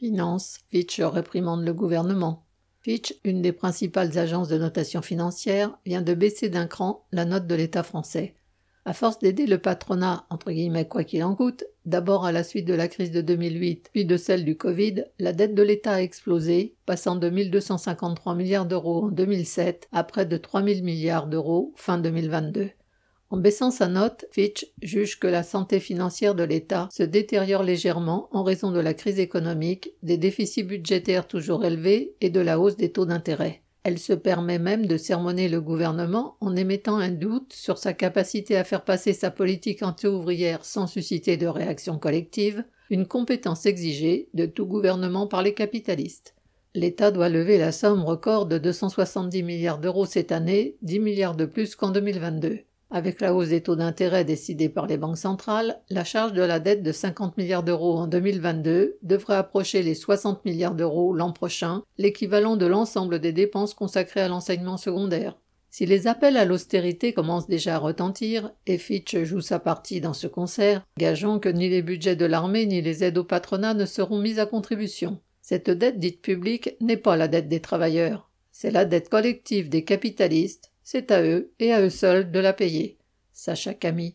Finance, Fitch réprimande le gouvernement. Fitch, une des principales agences de notation financière, vient de baisser d'un cran la note de l'État français. À force d'aider le patronat, entre guillemets quoi qu'il en coûte, d'abord à la suite de la crise de 2008, puis de celle du Covid, la dette de l'État a explosé, passant de 1253 milliards d'euros en 2007 à près de 3000 milliards d'euros fin 2022. En baissant sa note, Fitch juge que la santé financière de l'État se détériore légèrement en raison de la crise économique, des déficits budgétaires toujours élevés et de la hausse des taux d'intérêt. Elle se permet même de sermonner le gouvernement en émettant un doute sur sa capacité à faire passer sa politique anti-ouvrière sans susciter de réaction collective, une compétence exigée de tout gouvernement par les capitalistes. L'État doit lever la somme record de 270 milliards d'euros cette année, 10 milliards de plus qu'en 2022. Avec la hausse des taux d'intérêt décidée par les banques centrales, la charge de la dette de 50 milliards d'euros en 2022 devrait approcher les 60 milliards d'euros l'an prochain, l'équivalent de l'ensemble des dépenses consacrées à l'enseignement secondaire. Si les appels à l'austérité commencent déjà à retentir, et Fitch joue sa partie dans ce concert, gageons que ni les budgets de l'armée ni les aides au patronat ne seront mis à contribution. Cette dette dite publique n'est pas la dette des travailleurs, c'est la dette collective des capitalistes c'est à eux et à eux seuls de la payer. Sacha Camille.